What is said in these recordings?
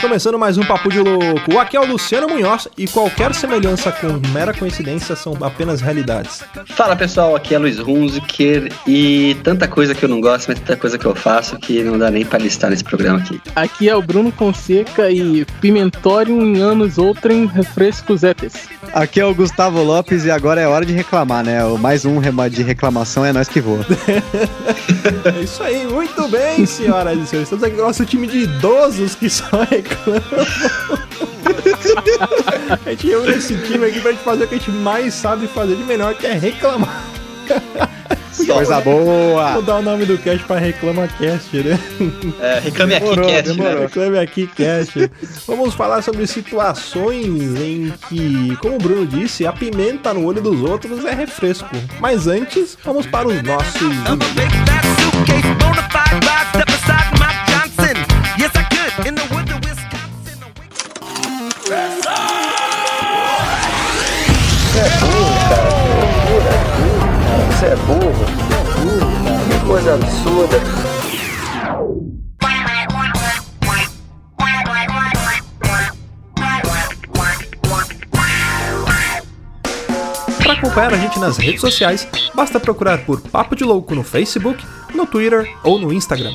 começando mais um Papo de Louco. Aqui é o Luciano Munhoz e qualquer semelhança com mera coincidência são apenas realidades. Fala pessoal, aqui é Luiz Hunziker e tanta coisa que eu não gosto, mas tanta coisa que eu faço que não dá nem pra listar nesse programa aqui. Aqui é o Bruno Fonseca e Pimentório em anos outrem refrescos étes. Aqui é o Gustavo Lopes e agora é hora de reclamar, né? O mais um de reclamação é nós que voa. é isso aí, muito bem, senhoras e senhores. Estamos aqui com o nosso time de idosos que só reclamam. A gente reúne esse time aqui pra gente fazer o que a gente mais sabe fazer de melhor, que é reclamar. Coisa boa! Vou dar o nome do cast pra Reclama Cast, né? É, Reclame Aqui demorou, Cast, né? demorou. né? Reclame Aqui Cast. Vamos falar sobre situações em que, como o Bruno disse, a pimenta no olho dos outros é refresco. Mas antes, vamos para os nossos... é burro, é burro, cara. Que coisa absurda. Para acompanhar a gente nas redes sociais, basta procurar por Papo de Louco no Facebook no Twitter ou no Instagram.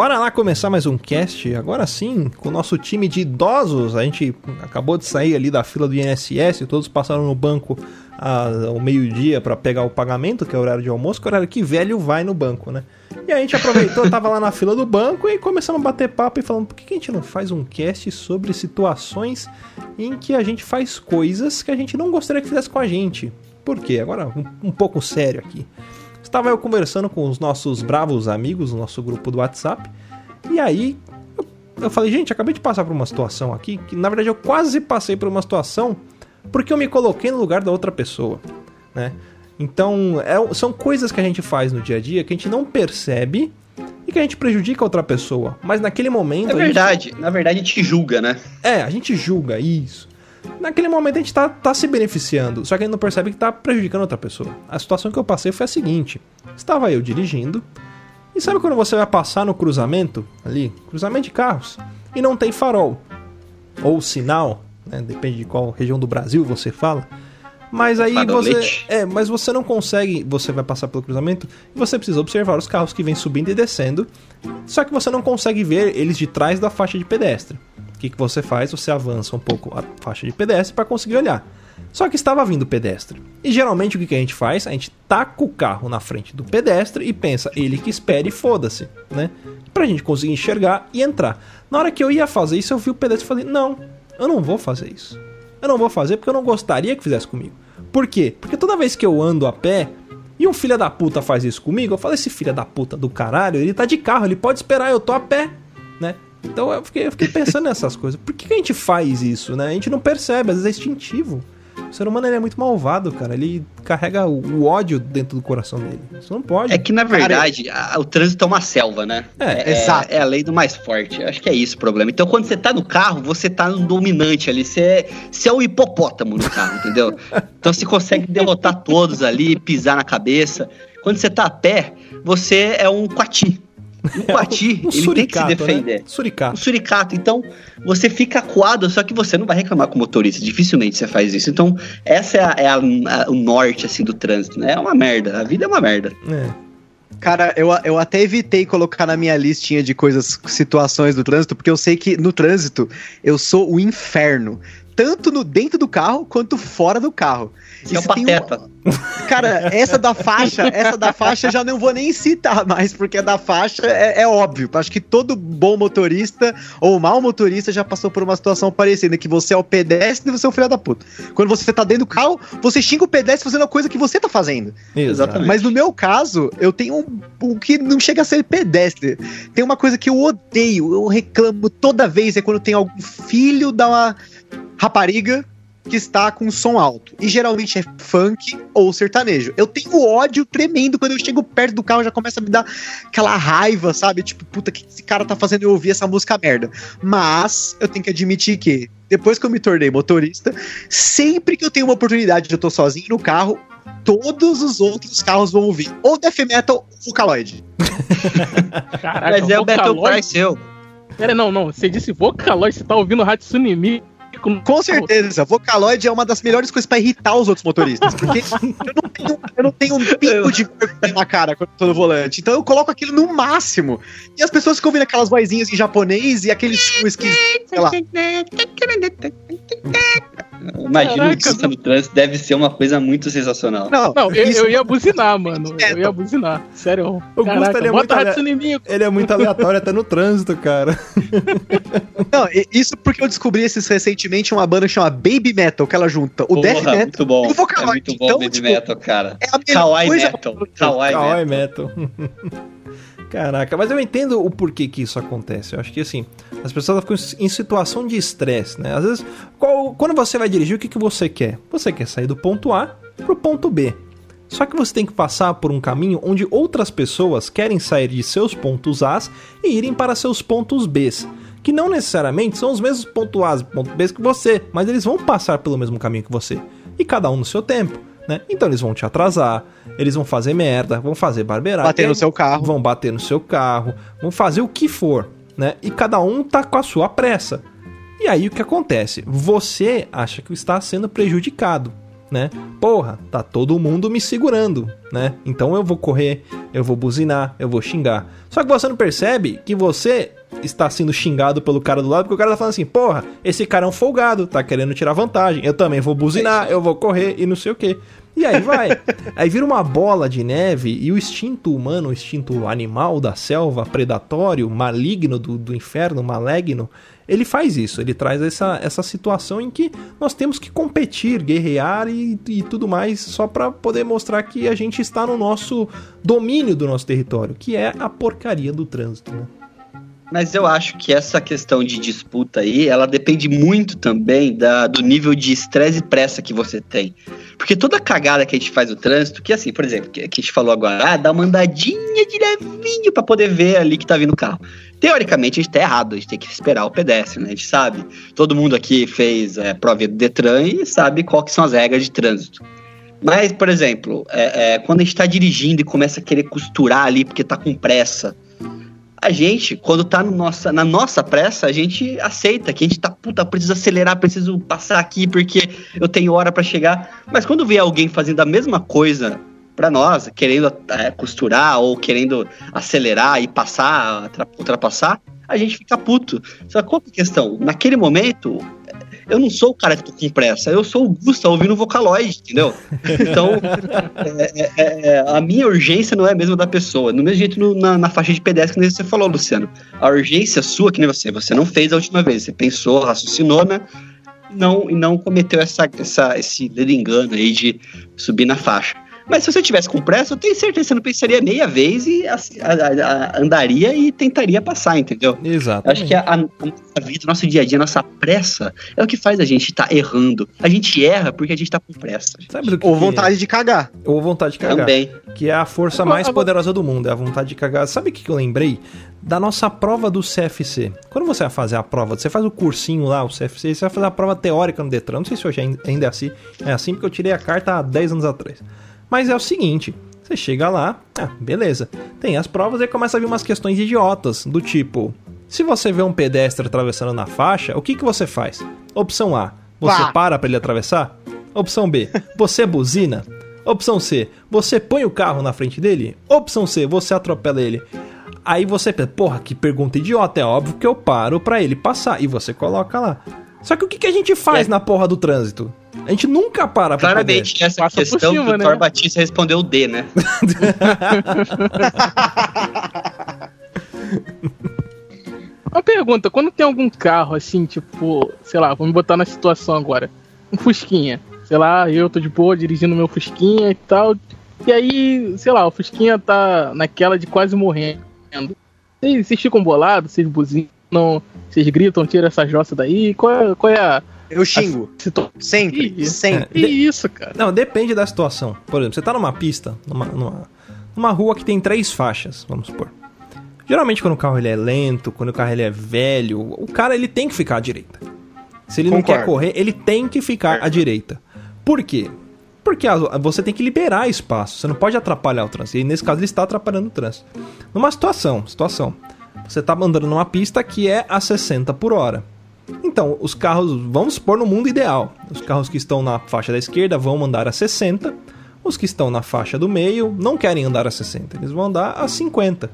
bora lá começar mais um cast. Agora sim, com o nosso time de idosos. A gente acabou de sair ali da fila do INSS, todos passaram no banco ao meio-dia para pegar o pagamento, que é o horário de almoço, que é o horário que velho vai no banco, né? E a gente aproveitou, tava lá na fila do banco e começamos a bater papo e falando, por que a gente não faz um cast sobre situações em que a gente faz coisas que a gente não gostaria que fizesse com a gente? Por quê? Agora, um, um pouco sério aqui. Estava eu conversando com os nossos bravos amigos, o nosso grupo do WhatsApp, e aí eu, eu falei, gente, acabei de passar por uma situação aqui, que na verdade eu quase passei por uma situação porque eu me coloquei no lugar da outra pessoa, né? Então, é, são coisas que a gente faz no dia a dia que a gente não percebe e que a gente prejudica outra pessoa. Mas naquele momento. É verdade, gente... na verdade a gente julga, né? É, a gente julga isso naquele momento a gente tá, tá se beneficiando, só que a gente não percebe que tá prejudicando outra pessoa. A situação que eu passei foi a seguinte: estava eu dirigindo, e sabe quando você vai passar no cruzamento, ali, cruzamento de carros, e não tem farol, ou sinal, né, depende de qual região do Brasil você fala. Mas aí você. É, mas você não consegue. Você vai passar pelo cruzamento e você precisa observar os carros que vêm subindo e descendo. Só que você não consegue ver eles de trás da faixa de pedestre que, que você faz? Você avança um pouco a faixa de pedestre para conseguir olhar. Só que estava vindo pedestre. E geralmente o que, que a gente faz? A gente taca o carro na frente do pedestre e pensa, ele que espere e foda-se, né? Pra gente conseguir enxergar e entrar. Na hora que eu ia fazer isso, eu vi o pedestre e falei, não, eu não vou fazer isso. Eu não vou fazer porque eu não gostaria que fizesse comigo. Por quê? Porque toda vez que eu ando a pé e um filho da puta faz isso comigo, eu falo, esse filho da puta do caralho, ele tá de carro, ele pode esperar, eu tô a pé, né? Então eu fiquei, eu fiquei pensando nessas coisas. Por que, que, a gente faz isso, né? A gente não percebe, às vezes é instintivo. O ser humano é muito malvado, cara. Ele carrega o ódio dentro do coração dele. Isso não pode. É que, na verdade, cara, a, o trânsito é uma selva, né? É, é, exato. É a lei do mais forte. Acho que é isso o problema. Então, quando você tá no carro, você tá no dominante ali. Você é, você é o hipopótamo no carro, entendeu? Então, você consegue derrotar todos ali, pisar na cabeça. Quando você tá a pé, você é um coati O coati, O ele tem que se suricato, defender. né? Suricato. O suricato. Então, você fica acuado, só que você não vai reclamar com o motorista. Dificilmente você faz isso. Então, essa é, a- é a- a- o norte, assim, do trânsito, né? É uma merda. A vida é uma merda. É. Cara, eu, eu até evitei colocar na minha listinha de coisas, situações do trânsito, porque eu sei que no trânsito eu sou o inferno. Tanto no dentro do carro quanto fora do carro. Você é o Isso tem um- pateta. Cara, essa da faixa, essa da faixa eu já não vou nem citar mais, porque a da faixa é, é óbvio. Acho que todo bom motorista ou mau motorista já passou por uma situação parecida, que você é o pedestre e você é o filho da puta. Quando você tá dentro do carro, você xinga o pedestre fazendo a coisa que você tá fazendo. Exatamente. Mas no meu caso, eu tenho um, um que não chega a ser pedestre. Tem uma coisa que eu odeio, eu reclamo toda vez, é quando tem algum filho da uma rapariga que está com som alto. E geralmente é funk ou sertanejo. Eu tenho ódio tremendo quando eu chego perto do carro, já começa a me dar aquela raiva, sabe? Tipo, puta, o que esse cara tá fazendo eu ouvir essa música merda? Mas eu tenho que admitir que, depois que eu me tornei motorista, sempre que eu tenho uma oportunidade de eu tô sozinho no carro, todos os outros carros vão ouvir ou death metal ou vocaloid. Caraca, Mas é o Battle Vocaloid- Cry seu. Pera, não, não. Você disse Vocaloid, você tá ouvindo Hatsune Miku. Com certeza, vocaloid é uma das melhores coisas pra irritar os outros motoristas, porque eu não tenho, eu não tenho um pingo de vergonha na cara quando eu tô no volante, então eu coloco aquilo no máximo. E as pessoas ficam ouvindo aquelas vozinhas em japonês e aqueles sei lá, Imagina o motorista no trânsito, deve ser uma coisa muito sensacional. não, Não, eu, isso- eu ia buzinar, mano. Eu ia buzinar. Sério. O Caraca, Gusta, ele é muito- Miku. Ele é muito aleatório até no trânsito, cara. não, isso porque eu descobri esses recentemente uma banda que chama Baby Metal, que ela junta o Porra, death metal muito bom. e o Vocaloid. É muito bom Então, Baby tipo, Metal, cara. é a melhor Kawaii coisa Metal. Kawaii Kawaii Metal. Metal. Caraca, mas eu entendo o porquê que isso acontece. Eu acho que assim, as pessoas ficam em situação de estresse, né? Às vezes, qual- quando você vai dirigir, o que, que você quer? Você quer sair do ponto A pro ponto B. Só que você tem que passar por um caminho onde outras pessoas querem sair de seus pontos A e irem para seus pontos B. Que não necessariamente são os mesmos pontos A e pontos B que você, mas eles vão passar pelo mesmo caminho que você. E cada um no seu tempo. Né? Então eles vão te atrasar, eles vão fazer merda, vão fazer barbeirada. Bater no seu carro. Vão bater no seu carro, vão fazer o que for, né? E cada um tá com a sua pressa. E aí o que acontece? Você acha que está sendo prejudicado, né? Porra, tá todo mundo me segurando, né? Então eu vou correr, eu vou buzinar, eu vou xingar. Só que você não percebe que você está sendo xingado pelo cara do lado, porque o cara tá falando assim, porra, esse cara é um folgado, tá querendo tirar vantagem. Eu também vou buzinar, eu vou correr e não sei o quê. E aí vai. aí vira uma bola de neve e o instinto humano, o instinto animal da selva, predatório, maligno do, do inferno, maligno, ele faz isso. Ele traz essa, essa situação em que nós temos que competir, guerrear e, e tudo mais, só para poder mostrar que a gente está no nosso domínio do nosso território, que é a porcaria do trânsito, né? Mas eu acho que essa questão de disputa aí, ela depende muito também da, do nível de estresse e pressa que você tem. Porque toda cagada que a gente faz no trânsito, que assim, por exemplo, que, que a gente falou agora, ah, dá uma andadinha de levinho pra poder ver ali que tá vindo o carro. Teoricamente a gente tá errado, a gente tem que esperar o pedestre, né? A gente sabe. Todo mundo aqui fez é, prova do Detran e sabe qual que são as regras de trânsito. Mas, por exemplo, é, é, quando a gente tá dirigindo e começa a querer costurar ali porque tá com pressa, a gente, quando tá no nossa, na nossa pressa, a gente aceita que a gente tá, puta, preciso acelerar, preciso passar aqui porque eu tenho hora pra chegar. Mas quando vê alguém fazendo a mesma coisa pra nós, querendo é, costurar ou querendo acelerar e passar, ultrapassar, a gente fica puto. Só que qual é a questão? Naquele momento, eu não sou o cara que tô com pressa, eu sou o Gusta ouvindo Vocaloid, entendeu? Então, é, é, é, a minha urgência não é a mesma da pessoa. Do mesmo jeito no- na, na faixa de pedestre que você falou, Luciano. A urgência sua, que nem você, você não fez a última vez. Você pensou, raciocinou, né? Não, e não cometeu essa, essa, esse engano aí de subir na faixa. Mas se você tivesse com pressa, eu tenho certeza que você não pensaria meia vez e assim, a- a- a- andaria e tentaria passar, entendeu? Exato. Eu acho que a, a- nossa vida, o nosso dia a dia, a nossa pressa é o que faz a gente estar errando. A gente erra porque a gente tá com pressa. Sabe do que Ou que- vontade de cagar. Ou vontade de cagar. Também. Que é a força mais poderosa do mundo, é a vontade de cagar. Sabe o que que eu lembrei? Da nossa prova do CFC. Quando você vai fazer a prova, você faz o cursinho lá, o CFC, você vai fazer a prova teórica no Detran. Não sei se hoje ainda ainda é assim, é assim, porque eu tirei a carta há 10 anos atrás. Mas é o seguinte: você chega lá, ah, beleza. Tem as provas e começa a vir umas questões idiotas, do tipo: se você vê um pedestre atravessando na faixa, o que, que você faz? Opção A, você Vá. para para ele atravessar? Opção B, você buzina? Opção C, você põe o carro na frente dele? Opção C, você atropela ele. Aí você pensa, porra, que pergunta idiota, é óbvio que eu paro pra ele passar. E você coloca lá. Só que o que, que a gente faz É. na porra do trânsito? A gente nunca para pra poder. Claramente, essa Passa questão cima, que o né? Thor Batista respondeu o D, né? Uma pergunta, quando tem algum carro assim, tipo, sei lá, vamos botar na situação agora, um Fusquinha. Sei lá, eu tô de boa dirigindo meu Fusquinha e tal. E aí, sei lá, o Fusquinha tá naquela de quase morrendo. Vocês, vocês ficam bolados, vocês buzinam, vocês gritam, tira essa jossa daí. Qual é, qual é a Eu xingo. Sempre. Ih, Sempre. Que isso, cara? Não, depende da situação. Por exemplo, você tá numa pista, numa, numa, numa rua que tem três faixas, vamos supor. Geralmente quando o carro ele é lento, quando o carro ele é velho, o cara ele tem que ficar à direita. Se ele não Concordo. quer correr, ele tem que ficar à direita. Por quê? Porque você tem que liberar espaço, você não pode atrapalhar o trânsito. E nesse caso ele está atrapalhando o trânsito. Numa situação, situação. Você tá andando numa pista que é a 60 por hora. Então, os carros, vamos supor no mundo ideal, os carros que estão na faixa da esquerda vão andar a 60, os que estão na faixa do meio não querem andar a 60, eles vão andar a 50.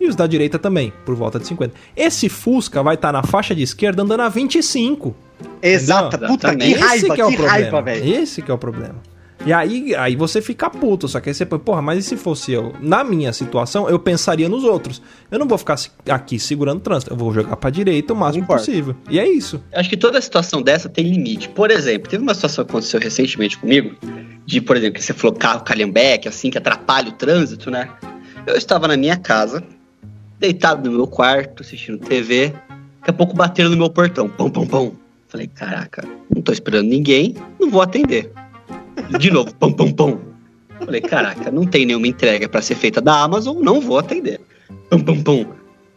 E os da direita também, por volta de 50. Esse Fusca vai estar na faixa de esquerda andando a 25. Exata. Puta, que raiva, Esse que é o que problema. raiva, velho. Esse que é o problema. E aí, aí você fica puto, só que aí você põe, porra, mas e se fosse eu? Na minha situação, eu pensaria nos outros. Eu não vou ficar aqui segurando o trânsito, eu vou jogar pra direita o máximo possível. E é isso. Acho que toda situação dessa tem limite. Por exemplo, teve uma situação que aconteceu recentemente comigo, de, por exemplo, que você falou carro calhambeque, assim, que atrapalha o trânsito, né? Eu estava na minha casa, deitado no meu quarto, assistindo TV, daqui a pouco bateram no meu portão, pão, pão, pão. Falei, caraca, não tô esperando ninguém, não vou atender. De novo, pão, pão, pão. Falei, caraca, não tem nenhuma entrega pra ser feita da Amazon, não vou atender. Pum, pum, pum.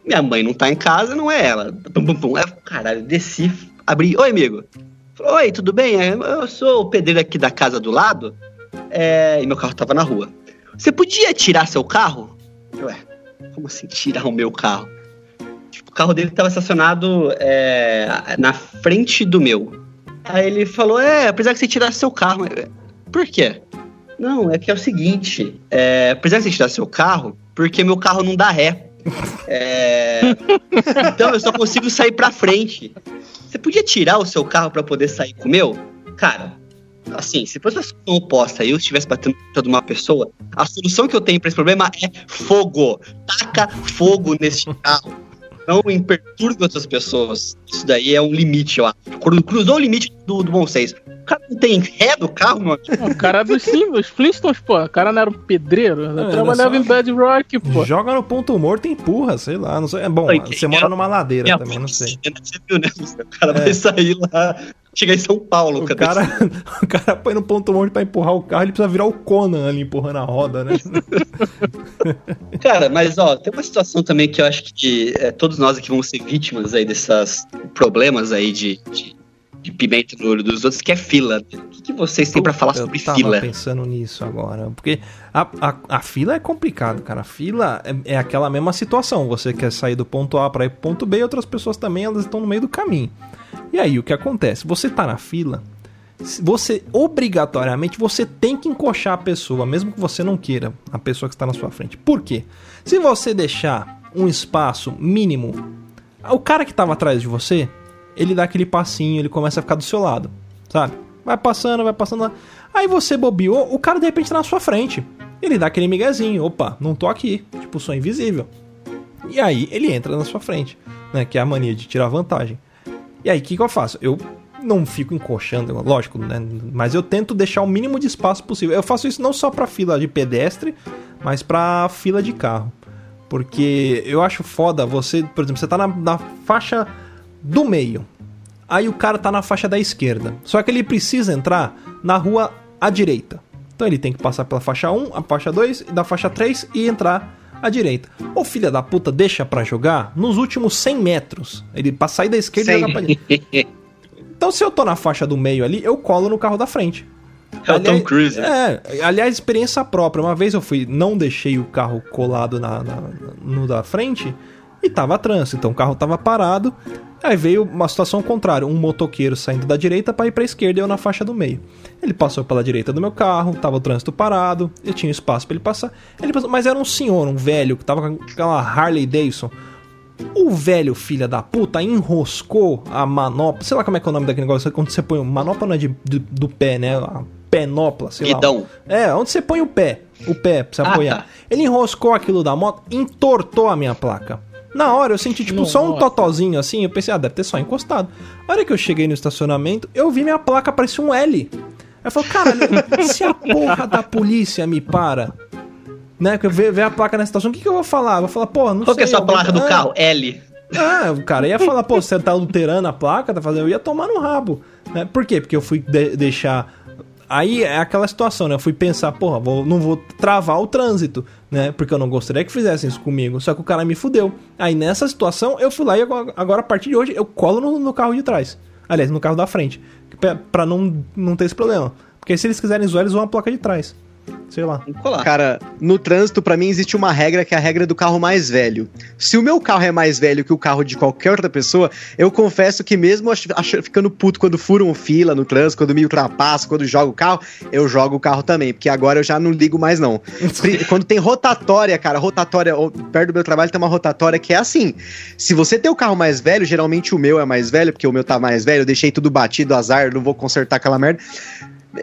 Minha mãe não tá em casa, não é ela. Pum, pum, pum. Aí, caralho, desci, abri. Oi, amigo. Falei, Oi, tudo bem? É, Eu sou o pedreiro aqui da casa do lado. É, e meu carro tava na rua. Você podia tirar seu carro? Ué, como assim tirar o meu carro? Tipo, o carro dele tava estacionado é, na frente do meu. Aí ele falou: É, apesar que você tirasse seu carro. Por quê? Não, é que é o seguinte: é, que você tirasse seu carro, porque meu carro não dá ré. É, então eu só consigo sair pra frente. Você podia tirar o seu carro pra poder sair com o meu? Cara, assim, se fosse a situação oposta e eu estivesse batendo de uma pessoa, a solução que eu tenho pra esse problema é fogo. Taca fogo nesse carro. Não perturbe outras pessoas. Isso daí é um limite, eu acho. Cru- Cruzou o limite do, do bom senso. O cara não tem ré do carro, mano. O cara dos sim, os Flintstones, pô. O cara não era um pedreiro. Não, trabalhava era em só- Bad Rock, pô. Joga no ponto morto e empurra, sei lá, não sei. É bom, Oi, você mora numa ladeira Minha também, não sei. piscina, Você viu, né? O cara vai sair lá, chegar em São Paulo. O cara, o cara põe no ponto morto pra empurrar o carro, ele precisa virar o Conan ali empurrando a roda, né? Cara, mas ó, tem uma situação também que eu acho que é, todos nós aqui vamos ser vítimas aí desses problemas aí de, de, de pimenta no olho dos outros, que é fila. O que, que vocês têm pra falar Eu sobre tava fila? pensando nisso agora. Porque a, a, a fila é complicado, cara. A fila é, é aquela mesma situação. Você quer sair do ponto A pra ir pro ponto B e outras pessoas também elas estão no meio do caminho. E aí, o que acontece? Você tá na fila, você obrigatoriamente você tem que encoxar a pessoa, mesmo que você não queira, a pessoa que está na sua frente. Por quê? Se você deixar um espaço mínimo, o cara que estava atrás de você, ele dá aquele passinho, ele começa a ficar do seu lado, sabe? Vai passando, vai passando lá. Aí você bobeou, o cara de repente tá na sua frente. Ele dá aquele miguezinho, opa, não tô aqui, tipo, sou invisível. E aí ele entra na sua frente, né? Que é a mania de tirar vantagem. E aí, o que, que eu faço? Eu não fico encoxando, lógico, né? Mas eu tento deixar o mínimo de espaço possível. Eu faço isso não só pra fila de pedestre, mas pra fila de carro. Porque eu acho foda você, por exemplo, você tá na, na faixa do meio. Aí o cara tá na faixa da esquerda. Só que ele precisa entrar na rua à direita. Então ele tem que passar pela faixa 1, a faixa 2 e da faixa 3 e entrar à direita. O filho da puta deixa pra jogar nos últimos 100 metros. Ele pra sair da esquerda e jogar pra direita. Então se eu tô na faixa do meio ali, eu colo no carro da frente. É o Tom Cruise. É, aliás, experiência própria. Uma vez eu fui, não deixei o carro colado na, na- no da frente e tava trânsito. Então o carro tava parado. Aí veio uma situação contrária: um motoqueiro saindo da direita pra ir pra esquerda e eu na faixa do meio. Ele passou pela direita do meu carro, tava o trânsito parado, eu tinha espaço pra ele passar. Ele passou, mas era um senhor, um velho, que tava com aquela Harley Davidson. O velho filho da puta enroscou a manopla. Sei lá como é que é o nome daquele negócio. Quando você põe. Manopla não é de, do, do pé, né? A penopla, sei lá. Guidão. É, onde você põe o pé. O pé pra você Ah, apoiar. tá. Ele enroscou aquilo da moto, entortou a minha placa. Na hora eu senti, tipo, só um totozinho assim. Eu pensei, ah, deve ter só encostado. A hora que eu cheguei no estacionamento, eu vi minha placa parecia um L. Aí eu falei, caralho, se a porra da polícia me para, né? Que eu ver, a placa na estação, o que, que eu vou falar? Eu vou falar, porra, não Qual que é a sei. sua placa do Ah, carro? L. ah, o cara ia falar, pô, você tá luterando a placa, tá fazendo. Eu ia tomar no rabo. Né? Por quê? Porque eu fui de- deixar. Aí é aquela situação, né? Eu fui pensar, porra, vou- não vou travar o trânsito, né? Porque eu não gostaria que fizessem isso comigo. Só que o cara me fudeu. Aí nessa situação, eu fui lá e agora, agora, a partir de hoje eu colo no, no carro de trás. Aliás, no carro da frente. Pra não, não ter esse problema. Porque se eles quiserem zoar, eles zoam a placa de trás. Sei lá. Cara, no trânsito, pra mim, existe uma regra que é a regra do carro mais velho. Se o meu carro é mais velho que o carro de qualquer outra pessoa, eu confesso que mesmo ach- ach- ficando puto quando furam fila no trânsito, quando me ultrapassam, quando jogo o carro, eu jogo o carro também, porque agora eu já não ligo mais não. Quando tem rotatória, cara, rotatória, perto do meu trabalho tem uma rotatória que é assim, se você tem o carro mais velho, geralmente o meu é mais velho, porque o meu tá mais velho, eu deixei tudo batido, azar, não vou consertar aquela merda.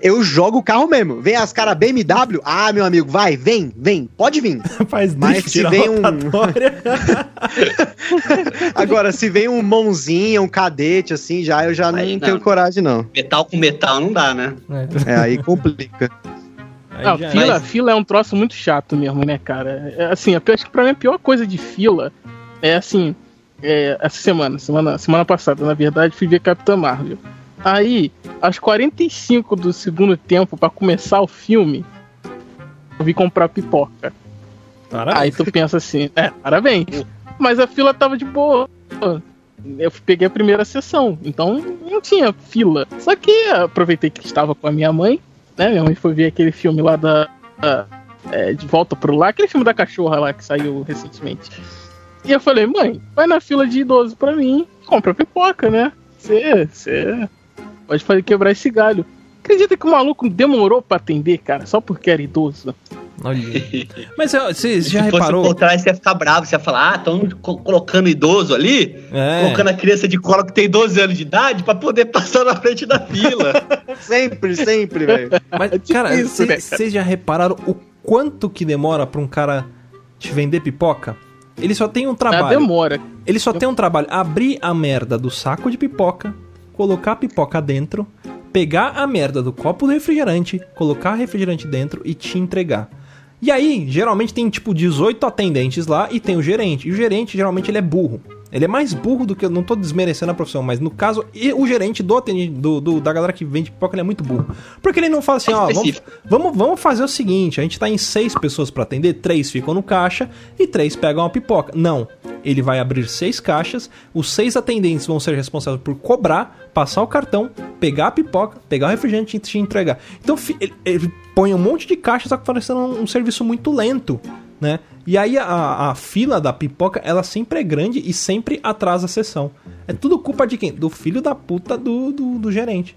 Eu jogo o carro mesmo. Vem as caras BMW. Ah, meu amigo, vai, vem, vem, pode vir. Faz Mas drift se vem um-. Agora, se vem um mãozinha, um cadete, assim, já eu já não, Aí não. tenho coragem, não. Metal com metal não dá, né? É. É, aí complica. Aí Não, fila, Mas- fila é um troço muito chato mesmo, né, cara? É, assim, eu acho que pra mim a pior coisa de fila é assim. é, essa semana, semana, semana passada, na verdade, fui ver Capitã Marvel. Aí, aos 45 do segundo tempo, pra começar o filme, eu vi comprar pipoca. Parabéns. Aí tu pensa assim, é, parabéns. Mas a fila tava de boa. Eu peguei a primeira sessão, então não tinha fila. Só que aproveitei que estava com a minha mãe, né? Minha mãe foi ver aquele filme lá da. da- é, de volta pro lar, aquele filme da cachorra lá que saiu recentemente. E eu falei, mãe, vai na fila de idoso pra mim, compra pipoca, né? Você. Você pode fazer quebrar esse galho. Acredita que o maluco demorou pra atender, cara, só porque era idoso? Olha. Mas você já Se fosse o reparou? contrário, você ia ficar bravo. Você ia falar, ah, estão colocando idoso ali, É. colocando a criança de cola que tem 12 anos de idade pra poder passar na frente da fila. Sempre, sempre, velho. Mas, É cara, isso, né, vocês já repararam o quanto que demora pra um cara te vender pipoca? Ele só tem um Ah, trabalho. demora. Ele só tem um trabalho. Abrir a merda do saco de pipoca, colocar a pipoca dentro, pegar a merda do copo do refrigerante, colocar refrigerante dentro e te entregar. E aí, geralmente tem tipo 18 atendentes lá e tem o gerente. E o gerente, geralmente, ele é burro. Ele é mais burro do que. Eu não tô desmerecendo a profissão, mas no caso, e o gerente do, do, do- da galera que vende pipoca, ele é muito burro. Porque ele não fala assim, É ó, vamos, vamos, vamos fazer o seguinte: a gente tá em seis pessoas pra atender, três ficam no caixa e três pegam a pipoca. Não. Ele vai abrir seis caixas, os seis atendentes vão ser responsáveis por cobrar, passar o cartão, pegar a pipoca, pegar o refrigerante e te entregar. Então ele, ele põe um monte de caixa, só que parecendo um, um serviço muito lento, né? E aí a, a fila da pipoca, ela sempre é grande e sempre atrasa a sessão. É tudo culpa de quem? Do filho da puta do, do, do gerente.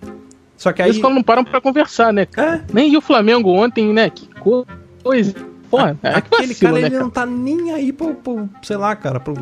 Só que aí. que não param pra conversar, né? É, Nem o Flamengo ontem, né? Que co- coisa. Porra, é que aquele vacilo, cara né, ele cara? não tá nem aí pro, pro sei lá, cara, pro,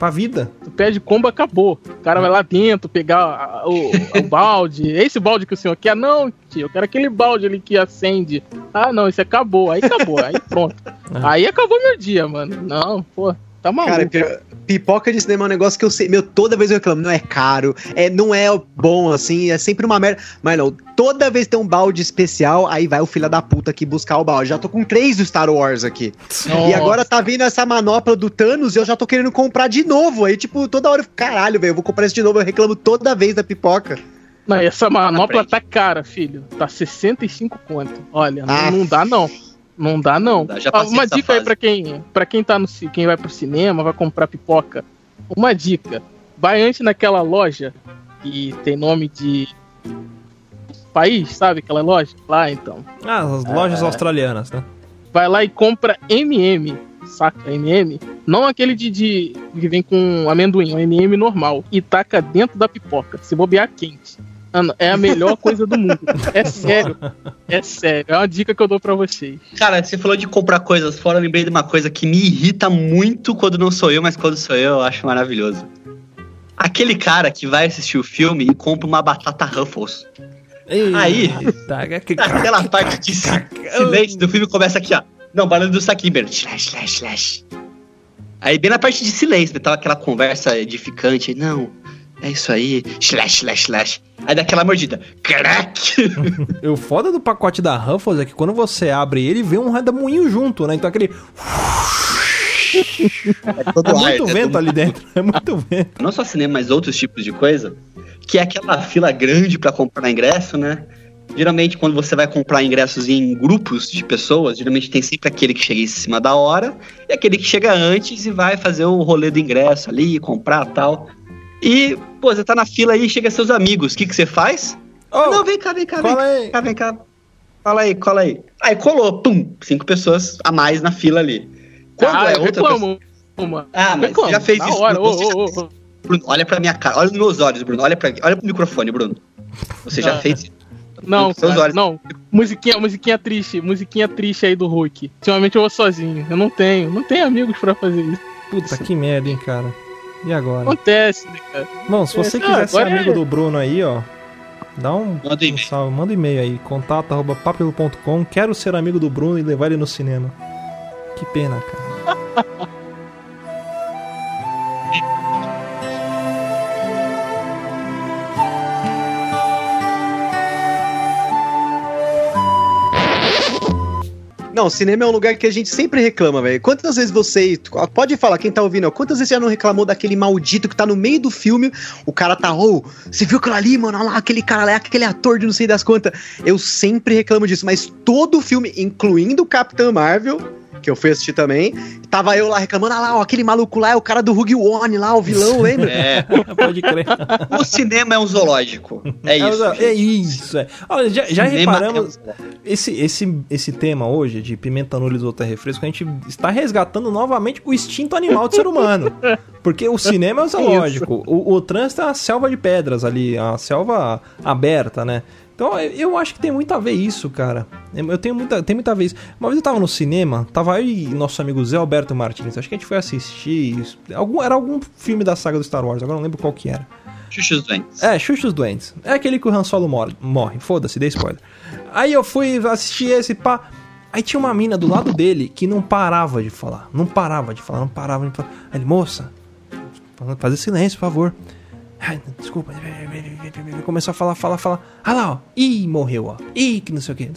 pra vida. Tu pede combo, acabou. O cara vai lá dentro pegar a- o, o balde. É esse balde que o senhor quer? Não, tio, eu quero aquele balde ali que acende. Ah, não, esse acabou. Aí acabou, aí pronto. Aí acabou meu dia, mano. Não, pô, tá maluco. Cara, pi- pipoca de cinema é um negócio que eu sei. Meu, toda vez eu reclamo, não é caro, é, não é bom assim, é sempre uma merda. Mas não, toda vez tem um balde especial, aí vai o filho da puta aqui buscar o balde. Já tô com três do Star Wars aqui. E Nossa. agora tá vindo essa manopla do Thanos e eu já tô querendo comprar de novo. Aí, tipo, toda hora eu fico, caralho, velho, eu vou comprar isso de novo. Eu reclamo toda vez da pipoca. Não, essa manopla frente. tá cara, filho. Tá 65 conto. Olha, não- Ah. não, dá não. Não dá não. Dá, uma dica aí pra quem, para quem tá no quem vai pro cinema, vai comprar pipoca. Uma dica. Vai antes naquela loja que tem nome de país, sabe? Aquela loja lá, então. Ah, as lojas australianas, né? Vai lá e compra MM, saca? MM. Não aquele de, de que vem com amendoim, o MM normal. E taca dentro da pipoca. Se bobear quente. Mano, é a melhor coisa do mundo. É sério. É sério. É uma dica que eu dou pra vocês. Cara, você falou de comprar coisas fora, eu lembrei de uma coisa que me irrita muito quando não sou eu, mas quando sou eu, eu acho maravilhoso. Aquele cara que vai assistir o filme e compra uma batata Ruffles. Aí, Tá, que- Aquela parte de silêncio do filme começa aqui, ó. Não, barulho do saquinho, Bernardo. Slash, slash, slash. Aí, bem na parte de silêncio, né, tava aquela conversa edificante. Não, é isso aí. Slash, slash, slash. Aí dá aquela mordida. Crack! O foda do pacote da Ruffles é que quando você abre ele, vem um redemoinho junto, né? Então aquele. É todo É muito né, vento ali dentro. É muito vento. Não só cinema, mas outros tipos de coisa. Que é aquela fila grande pra comprar ingresso, né? Geralmente, quando você vai comprar ingressos em grupos de pessoas, geralmente tem sempre aquele que chega em cima da hora e aquele que chega antes e vai fazer o rolê do ingresso ali, comprar tal. E, pô, você tá na fila aí, chega seus amigos, o que, que você faz? Ô, Não, vem cá, vem cá, vem cola aí. cá, vem cá. Cola aí, cola aí. Aí colou, pum, cinco pessoas a mais na fila ali. Quando ah, é outra. Uma. Ah, mas você já fez na isso. Hora. Já ô, ô. Bruno, olha pra minha cara, olha nos meus olhos, Bruno. Olha, pra, olha pro microfone, Bruno. Você já Ah. fez isso. Não, Seus cara, olhos. não. Musiquinha, musiquinha triste, musiquinha triste aí do Hulk. Ultimamente eu vou sozinho. Eu não tenho, não tenho amigos pra fazer isso. Puta que merda, hein, cara. E agora? Acontece, né, cara? Bom, se você Ah, quiser ser agora amigo é- do Bruno aí, ó. Dá um, Manda um e-mail. salve, manda um e-mail aí, contato.papelo.com. Quero ser amigo do Bruno e levar ele no cinema. Que pena, cara. Não, cinema é um lugar que a gente sempre reclama, velho. Quantas vezes você. Pode falar, quem tá ouvindo, quantas vezes você já não reclamou daquele maldito que tá no meio do filme, o cara tá, ô, você viu aquilo ali, mano? Olha lá, aquele cara lá, aquele ator de não sei das quantas. Eu sempre reclamo disso, mas todo filme, incluindo o Capitão Marvel. Que eu fui assistir também. Tava eu lá reclamando, ah lá, ó, aquele maluco lá é o cara do Hugh One lá, o vilão, lembra? É, Pode crer. o cinema é um zoológico. É isso. É, é gente. isso, é. Olha, já, já reparamos. é um. Esse, esse, esse tema hoje de pimenta no risoto é refresco, a gente está resgatando novamente o instinto animal do ser humano. Porque o cinema é o zoológico. O, o trânsito é uma selva de pedras ali, a selva aberta, né? Então eu- eu acho que tem muito a ver isso, cara. Eu tenho muita, tem muito a ver isso. Uma vez eu tava no cinema, tava eu e nosso amigo Zé Alberto Martins. Acho que a gente foi assistir. isso- Algum, era algum filme da saga do Star Wars, agora não lembro qual que era. Xuxos doentes. É, Xuxa os Doentes. É aquele que o Han Solo morre. morre. Foda-se, dei spoiler. Aí eu fui assistir esse pá. Aí tinha uma mina do lado dele que não parava de falar. Não parava de falar, não parava de falar. Aí ele, moça, fazer silêncio, por favor. Ai, desculpa. Começou a falar, falar, falar. Ah lá, ó. Ih, morreu, ó. Ih, que não sei o quê.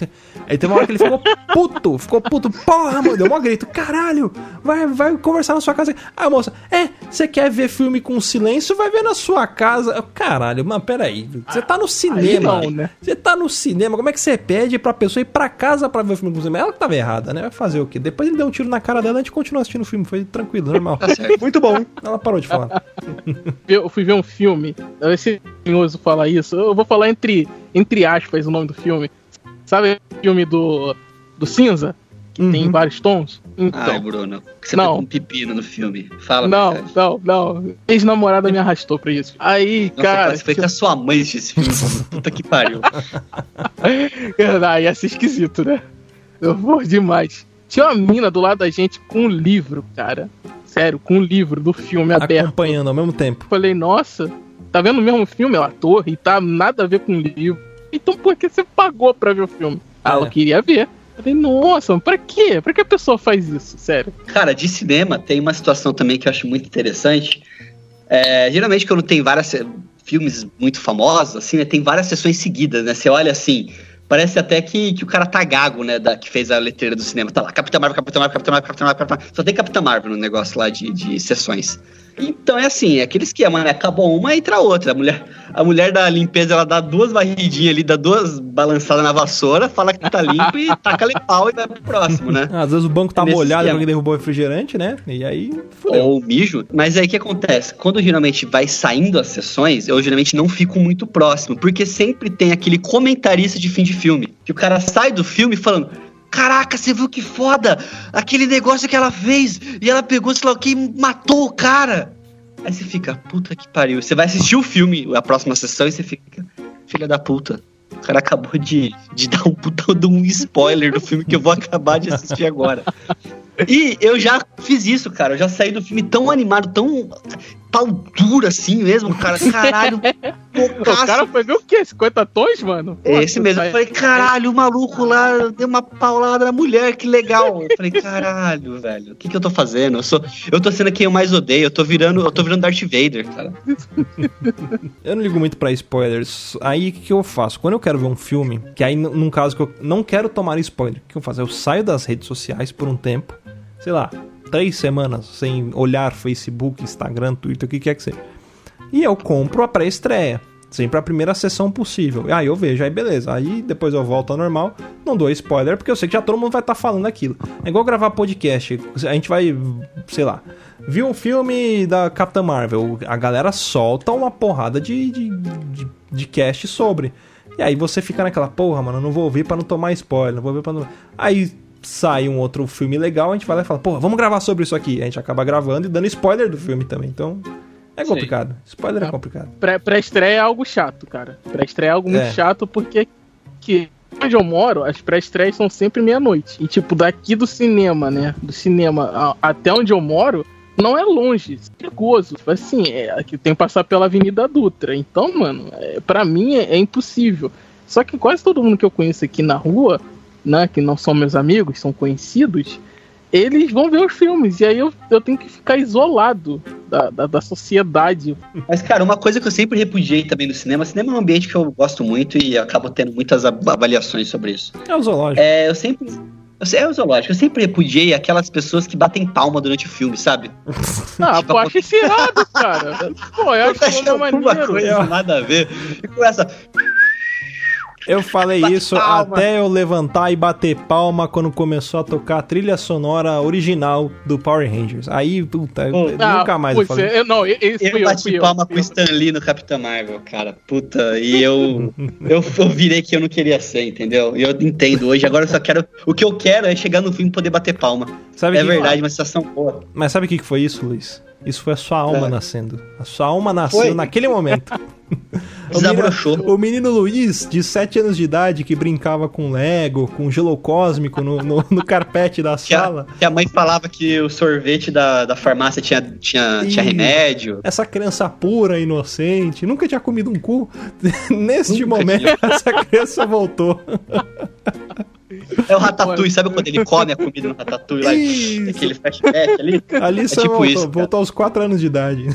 Aí teve uma hora que ele ficou puto. Ficou puto. Porra, mano. Deu um grito. Caralho. Vai, vai conversar na sua casa. Aí a moça, é, você quer ver filme com silêncio? Vai ver na sua casa. Caralho, mas peraí. Você tá no cinema. não, né? Você tá no cinema. Como é que você pede pra pessoa ir pra casa pra ver o filme com cinema? Ela que tava errada, né? Vai fazer o quê? Depois ele deu um tiro na cara dela e a gente continuou assistindo o filme. Foi tranquilo, normal. Tá certo. Muito bom. Ela parou de falar. Eu fui ver um filme. Vai ser vergonhoso falar isso. Eu vou falar entre, entre aspas o nome do filme. Sabe o filme do, do cinza? Que tem Uhum. vários tons? Então. Ai, Bruno. que Você Não. pegou um pepino no filme. Fala, não, verdade. não, não. Ex-namorada me arrastou pra isso. Aí, Nossa, cara. quase foi com a sua mãe esse filme. Puta que pariu. Ah, ia ser esquisito, né? Eu vou demais. Tinha uma mina do lado da gente com um livro, cara. Sério, com um livro do filme aberto. Acompanhando ao mesmo tempo. Falei, nossa, tá vendo o mesmo filme, ó, a torre, e tá nada a ver com o livro. Então por que você pagou pra ver o filme? Ah, É. ela queria ver. Falei, nossa, pra quê? Pra que a pessoa faz isso? Sério. Cara, de cinema tem uma situação também que eu acho muito interessante. É, geralmente quando tem várias se- filmes muito famosos, assim, né, tem várias sessões seguidas, né? Você olha assim, parece até que, que o cara tá gago, né, da, que fez a letreira do cinema. Tá lá, Capitão Marvel, Capitão Marvel, Capitão Marvel, Capitão Marvel, Capitão Marvel. Só tem Capitão Marvel no negócio lá de, de sessões. Então é assim, é aquele esquema, né? Acabou uma, entra outra. A mulher, a mulher da limpeza, ela dá duas varridinhas ali, dá duas balançadas na vassoura, fala que tá limpo e taca ali pau e vai pro próximo, né? Às vezes o banco tá Nesse molhado porque derrubou o refrigerante, né? E aí, fudeu. Ou mijo. Mas aí o que acontece? Quando geralmente vai saindo as sessões, eu geralmente não fico muito próximo, porque sempre tem aquele comentarista de fim de filme. Que o cara sai do filme falando. Caraca, você viu que foda? Aquele negócio que ela fez e ela pegou, sei lá e matou o cara. Aí você fica, puta que pariu. Você vai assistir o filme, a próxima sessão, e você fica, filha da puta. O cara acabou de, de dar um de um spoiler do filme que eu vou acabar de assistir agora. E eu já fiz isso, cara. Eu já saí do filme tão animado, tão pau duro assim mesmo, cara. Caralho, O cara foi ver o quê? 50 tons, mano? Pô, esse mesmo. tá- Eu falei, caralho, o maluco lá deu uma paulada na mulher, que legal. Eu falei, caralho, velho, o que, que eu tô fazendo? Eu, sou, eu tô sendo quem eu mais odeio. Eu tô virando, eu tô virando Darth Vader, cara. Eu não ligo muito pra spoilers. Aí o que, que eu faço? Quando eu quero ver um filme, que aí num caso que eu não quero tomar spoiler, o que eu faço? Eu saio das redes sociais por um tempo, sei lá, três semanas sem olhar Facebook, Instagram, Twitter, o que quer que seja. E eu compro a pré-estreia. Sempre a primeira sessão possível. Aí eu vejo, aí beleza. Aí depois eu volto ao normal. Não dou spoiler, porque eu sei que já todo mundo vai estar falando aquilo. É igual gravar podcast. A gente vai, sei lá, viu o filme da Capitã Marvel. A galera solta uma porrada de, de, de, de cast sobre. E aí você fica naquela, porra, mano, não vou ouvir pra não tomar spoiler. Não vou ouvir pra não. Aí sai um outro filme legal, a gente vai lá e fala, porra, vamos gravar sobre isso aqui. A gente acaba gravando e dando spoiler do filme também. Então. É Sim. complicado. Spoiler é Tá. complicado. Pré- Pré-estreia é algo chato, cara. Pré-estreia é algo muito É. chato porque que onde eu moro, as pré-estreias são sempre meia-noite. E tipo, daqui do cinema, né? Do cinema a- até onde eu moro, não é longe, é perigoso. Tipo assim, é, aqui tem que passar pela Avenida Dutra. Então, mano, é, para mim é, é impossível. Só que quase todo mundo que eu conheço aqui na rua, né, que não são meus amigos, são conhecidos, eles vão ver os filmes. E aí eu, eu tenho que ficar isolado da, da, da sociedade. Mas, cara, uma coisa que eu sempre repudiei também no cinema, cinema é um ambiente que eu gosto muito e acabo tendo muitas avaliações sobre isso. É o zoológico. É, eu sempre. Eu é o zoológico, eu sempre repudiei aquelas pessoas que batem palma durante o filme, sabe? Ah, Tipo, pô, acho isso irado, cara. Pô, eu acho que é Achando uma maneiro. coisa nada a ver. E começa. Eu falei Bate isso palma. até eu levantar e bater palma quando começou a tocar a trilha sonora original do Power Rangers. Aí, puta, eu- Pô. nunca mais eu falei. eu, não, esse Eu fui eu, bati fui eu. palma fui com o eu. Stan Lee no Capitão Marvel, cara. Puta, e eu, eu. Eu virei que eu não queria ser, entendeu? E eu entendo hoje. Agora eu só quero. O que eu quero é chegar no filme e poder bater palma. Sabe é que- verdade, uma sensação boa. Mas sabe o que que foi isso, Luiz? Isso foi a sua alma É. nascendo. A sua alma nasceu Foi. naquele momento. O menino, o menino Luiz, de 7 anos de idade, que brincava com Lego, com gelo cósmico no, no, no carpete da Que a, sala. que a mãe falava que o sorvete da, da farmácia tinha, tinha, tinha remédio. Essa criança pura, inocente, nunca tinha comido um cu. Neste Nunca momento, essa criança voltou. É o Ratatouille, sabe quando ele come a comida no Ratatouille lá? Isso. Aquele flashback ali? Ali você tipo voltou, isso, voltou aos 4 anos de idade.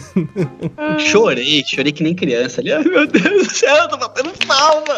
Chorei, chorei que nem criança ali. Ai, meu Deus do céu, eu tô batendo palma.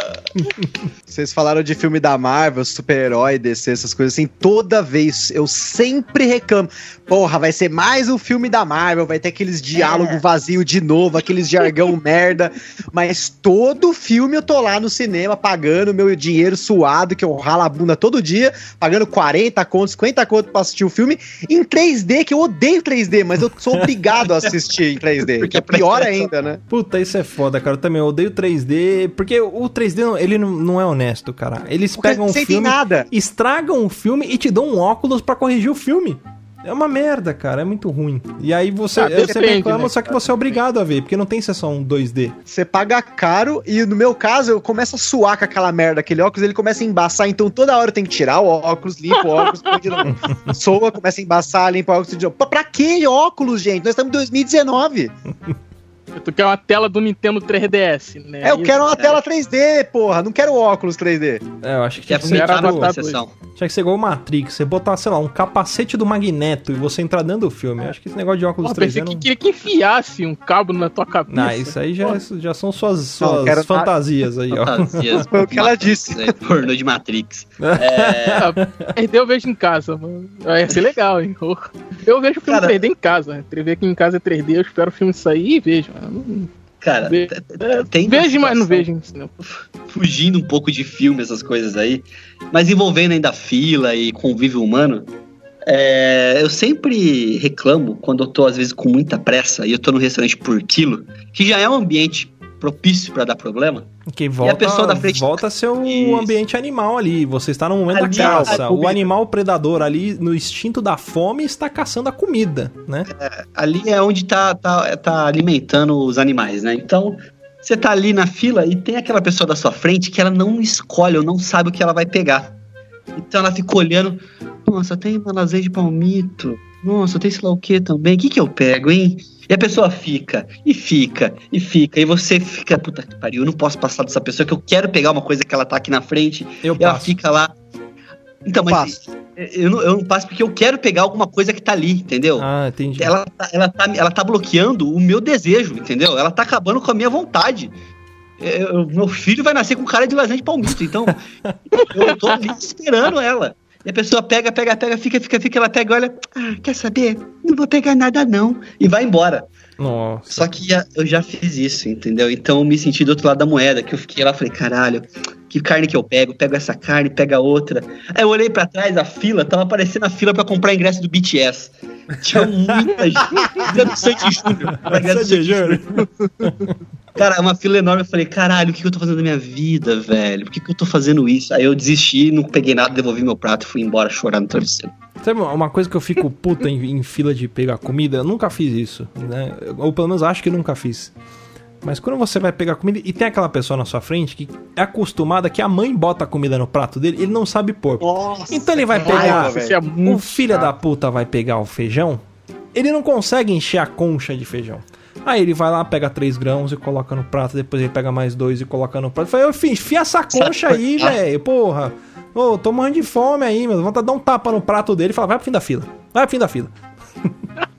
Vocês falaram de filme da Marvel, super-herói, DC, essas coisas assim. Toda vez eu sempre reclamo. Porra, vai ser mais um filme da Marvel, vai ter aqueles diálogos É. vazios de novo, aqueles jargão merda. Mas todo filme eu tô lá no cinema pagando meu dinheiro suado, que eu ralo a bunda todo dia, pagando 40 contos, 50 contos pra assistir o filme em 3D, que eu odeio 3D, mas eu sou obrigado a assistir em 3D, Porque que é pior ainda, né? Puta, isso é foda, cara. Eu também odeio 3D, porque o 3D, não- ele não- é honesto, cara. Eles Porque pegam um filme, nada. estragam o filme e te dão um óculos pra corrigir o filme. É uma merda, cara. É muito ruim. E aí você, Ah, você depende, reclama, né, só que você é obrigado a ver, porque não tem sessão 2D. Você paga caro e no meu caso eu começo a suar com aquela merda, aquele óculos, ele começa a embaçar, então toda hora eu tenho que tirar o óculos, limpo o óculos, soa, começa a embaçar, limpa o óculos pra que óculos, gente? Nós estamos em 2019. Tu quer uma tela do Nintendo 3DS, né? É, eu Isso. quero uma tela 3D, porra. Não quero óculos 3D. É, eu acho que Quer tinha que, ser, vomitar na botar sessão. tinha que ser igual o Matrix. Você botar, sei lá, um capacete do Magneto e você entrar dentro do filme. Eu acho que esse negócio de óculos Porra, 3D pensei não... que queria que enfiasse um cabo na tua cabeça. Não, isso aí já, já são suas, Não, suas quero- fantasias aí, ó. Fantasias. Foi o que ela disse. É, Pornô de Matrix. É, 3D eu vejo em casa, mano. Ia ser legal, hein? Eu vejo filme Cara- 3D em casa. né? TV aqui em casa é 3D, eu espero o filme sair e vejo. Cara, Ve- É, tem vejo, mas não vejo fugindo um pouco de filme, essas coisas aí, mas envolvendo ainda fila e convívio humano, é, eu sempre reclamo quando eu tô, às vezes, com muita pressa e eu tô no restaurante por quilo, que já é um ambiente propício pra dar problema. Que volta, pessoa da frente- volta a ser Isso. ambiente animal ali. Você está no momento Ali, da caça. a O animal predador ali, no instinto da fome, está caçando a comida, né? Ali é onde tá, tá, tá alimentando os animais, né? Então, você tá ali na fila e tem aquela pessoa da sua frente que ela não escolhe ou não sabe o que ela vai pegar. Então ela fica olhando, nossa, tem uma lasanha de palmito, nossa, tem sei lá o que também, o que que eu pego, hein? E a pessoa fica, e fica, e fica, e você fica, puta que pariu, eu não posso passar dessa pessoa que eu quero pegar uma coisa que ela tá aqui na frente, Eu e ela passo. fica lá. Então, mas Passo. eu não, eu não passo porque eu quero pegar alguma coisa que tá ali, entendeu? Ah, entendi. Ela tá, ela, tá, ela tá bloqueando o meu desejo, entendeu? Ela tá acabando com a minha vontade. Eu- meu filho vai nascer com cara de lasanha de palmito, então eu tô ali esperando ela. E a pessoa pega, pega, pega, fica, fica, fica, ela pega olha, ah, quer saber? Não vou pegar nada não. E vai embora. Nossa. Só que eu já fiz isso, entendeu? Então eu me senti do outro lado da moeda, que eu fiquei lá, falei, caralho, que carne que eu pego? Pego essa carne, pega outra. Aí eu olhei pra trás, a fila, tava aparecendo a fila pra comprar ingresso do BTS. Tinha muita gente. Dizendo Sandy Júnior. pra ingresso do Sandy Sandy Júnior. Cara, uma fila enorme. Eu falei, caralho, o que, que eu tô fazendo na minha vida, velho? Por que, que eu tô fazendo isso? Aí eu desisti, não peguei nada, devolvi meu prato e fui embora chorar no travesseiro. Sabe uma coisa que eu fico puta em, em fila de pegar comida? Eu nunca fiz isso, né? Ou pelo menos acho que nunca fiz. Mas quando você vai pegar comida e tem aquela pessoa na sua frente que é acostumada que a mãe bota a comida no prato dele, ele não sabe pôr. Nossa. Então ele vai pegar. raiva, é O filho da puta vai pegar o feijão, ele não consegue encher a concha de feijão. Aí ele vai lá, pega 3 grãos e coloca no prato, depois ele pega mais dois e coloca no prato. Eu falei, ô filho, enfia essa concha aí, velho, porra. Ô, tô morrendo de fome aí, meu. Vontade de dar um tapa no prato dele e falar, vai pro fim da fila. Vai pro fim da fila.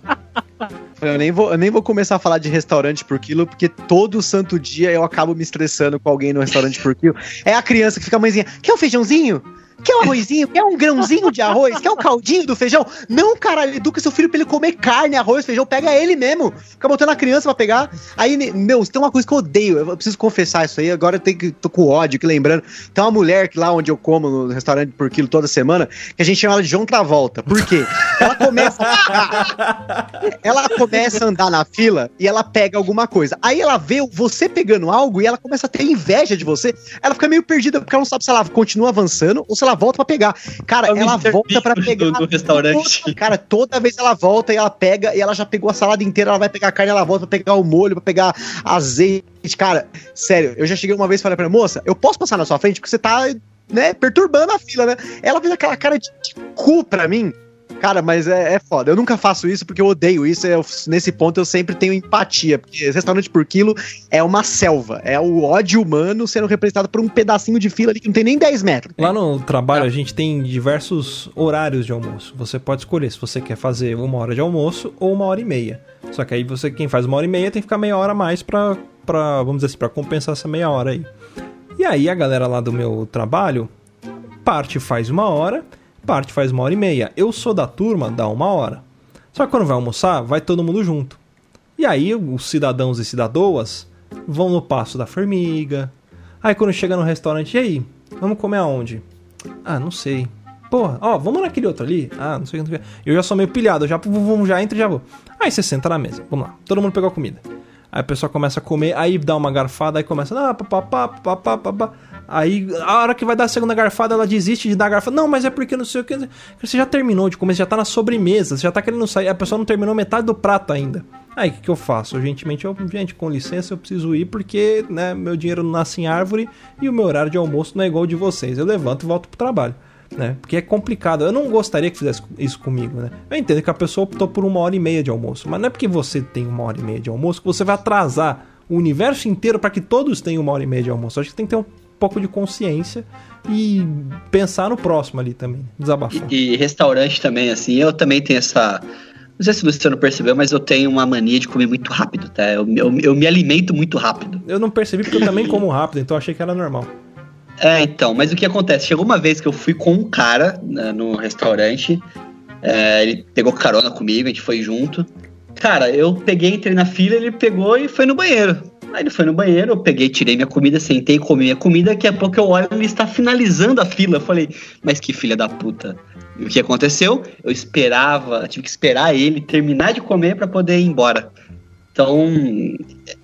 Eu nem, vou, eu nem vou começar a falar de restaurante por quilo, porque todo santo dia eu acabo me estressando com alguém no restaurante por quilo. É a criança que fica a mãezinha, quer um feijãozinho? Quer um arrozinho? Quer um grãozinho de arroz? Quer um caldinho do feijão? Não, caralho, educa seu filho pra ele comer carne, arroz, feijão. Pega ele mesmo. Fica botando a criança pra pegar. Aí, meu, tem uma coisa que eu odeio. Eu preciso confessar isso aí. Agora eu tenho que, tô com ódio aqui lembrando. Tem uma mulher que lá onde eu como, no restaurante por quilo toda semana, que a gente chama ela de João Travolta. Por quê? Ela começa ela começa a andar na fila e ela pega alguma coisa. Aí ela vê você pegando algo e ela começa a ter inveja de você. Ela fica meio perdida porque ela não sabe se ela continua avançando ou se ela volta pra pegar. Cara, ela volta pra Bean pegar. do- do restaurante. Toda- cara, toda vez ela volta e ela pega e ela já pegou a salada inteira, ela vai pegar a carne, ela volta pra pegar o molho, pra pegar azeite. Cara, sério, eu já cheguei uma vez e falei pra ela, moça, eu posso passar na sua frente porque você tá, né, perturbando a fila, né? Ela fez aquela cara de, de cu pra mim. Cara, mas é, é foda. Eu nunca faço isso porque eu odeio isso. Eu- nesse ponto eu sempre tenho empatia. Porque restaurante por quilo é uma selva. É o ódio humano sendo representado por um pedacinho de fila ali que não tem nem 10 metros. Lá no trabalho a gente tem diversos horários de almoço. Você pode escolher se você quer fazer uma hora de almoço ou uma hora e meia. Só que aí você, quem faz uma hora e meia, tem que ficar meia hora a mais pra, pra vamos dizer assim, pra compensar essa meia hora aí. E aí a galera lá do meu trabalho, parte faz uma hora, parte faz uma hora e meia. Eu sou da turma da uma hora. Só que quando vai almoçar, vai todo mundo junto. E aí os cidadãos e cidadoas vão no passo da formiga. Aí quando chega no restaurante, e aí? Vamos comer aonde? Ah, não sei. Porra, ó, vamos naquele outro ali? Ah, não sei o que. Eu já sou meio pilhado, eu já, já entro e já vou. Aí você senta na mesa, vamos lá. Todo mundo pegou a comida. Aí a pessoa começa a comer, aí dá uma garfada, aí começa, ah, papapá, papapá, papapá. Aí a hora que vai dar a segunda garfada, ela desiste de dar a garfada. Não, mas é porque não sei o que. Você já terminou de comer, você já tá na sobremesa, você já tá querendo sair, a pessoa não terminou metade do prato ainda. Aí o que, que eu faço? Gentilmente, eu, gente, com licença, eu preciso ir porque né, meu dinheiro não nasce em árvore e o meu horário de almoço não é igual ao de vocês. Eu levanto e volto pro trabalho. né? Porque é complicado. Eu não gostaria que fizesse isso comigo, né? Eu entendo que a pessoa optou por uma hora e meia de almoço, mas não é porque você tem uma hora e meia de almoço que você vai atrasar o universo inteiro para que todos tenham uma hora e meia de almoço. Acho que tem que ter um pouco de consciência e pensar no próximo ali também, desabafar. E, e restaurante também, assim, eu também tenho essa. Não sei se o Luciano percebeu, mas eu tenho uma mania de comer muito rápido, tá? Eu, eu, eu me alimento muito rápido. Eu não percebi porque eu também como rápido, então eu achei que era normal. É, então, mas o que acontece? Chegou uma vez que eu fui com um cara né, no restaurante, é, ele pegou carona comigo, a gente foi junto. Cara, eu peguei, entrei na fila, ele pegou e foi no banheiro. Aí ele foi no banheiro, eu peguei, tirei minha comida, sentei, comi minha comida. Daqui a pouco eu olho ele está finalizando a fila. Eu falei, mas que filha da puta. E o que aconteceu? Eu esperava, tive que esperar ele terminar de comer para poder ir embora. Então,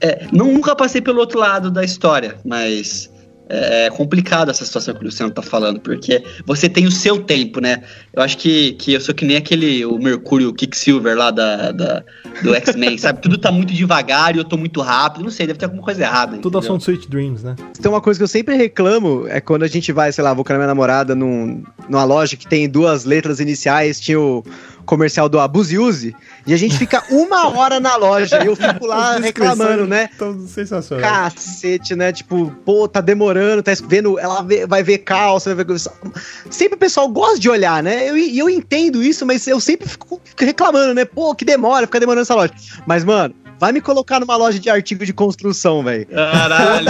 é, não, nunca passei pelo outro lado da história, mas é, é complicado essa situação que o Luciano tá falando, porque você tem o seu tempo, né? Eu acho que, que eu sou que nem aquele, o Mercúrio Quicksilver lá da, da do X-Men, sabe? Tudo tá muito devagar e eu tô muito rápido, não sei, deve ter alguma coisa errada. Tudo são Sweet Dreams, né? Tem uma coisa que eu sempre reclamo, é quando a gente vai, sei lá, vou com a minha namorada num, numa loja que tem duas letras iniciais, tinha o comercial do Abuse Use, e a gente fica uma hora na loja e eu fico lá reclamando, né? Tão sensacional. Cacete, né? Tipo, pô, tá demorando, tá vendo, ela vê- vai ver calça, vai ver. Sempre o pessoal gosta de olhar, né? Eu- E eu, entendo isso, mas eu sempre fico reclamando, né? Pô, que demora, fica demorando essa loja. Mas, mano, vai me colocar numa loja de artigo de construção, velho. Caralho.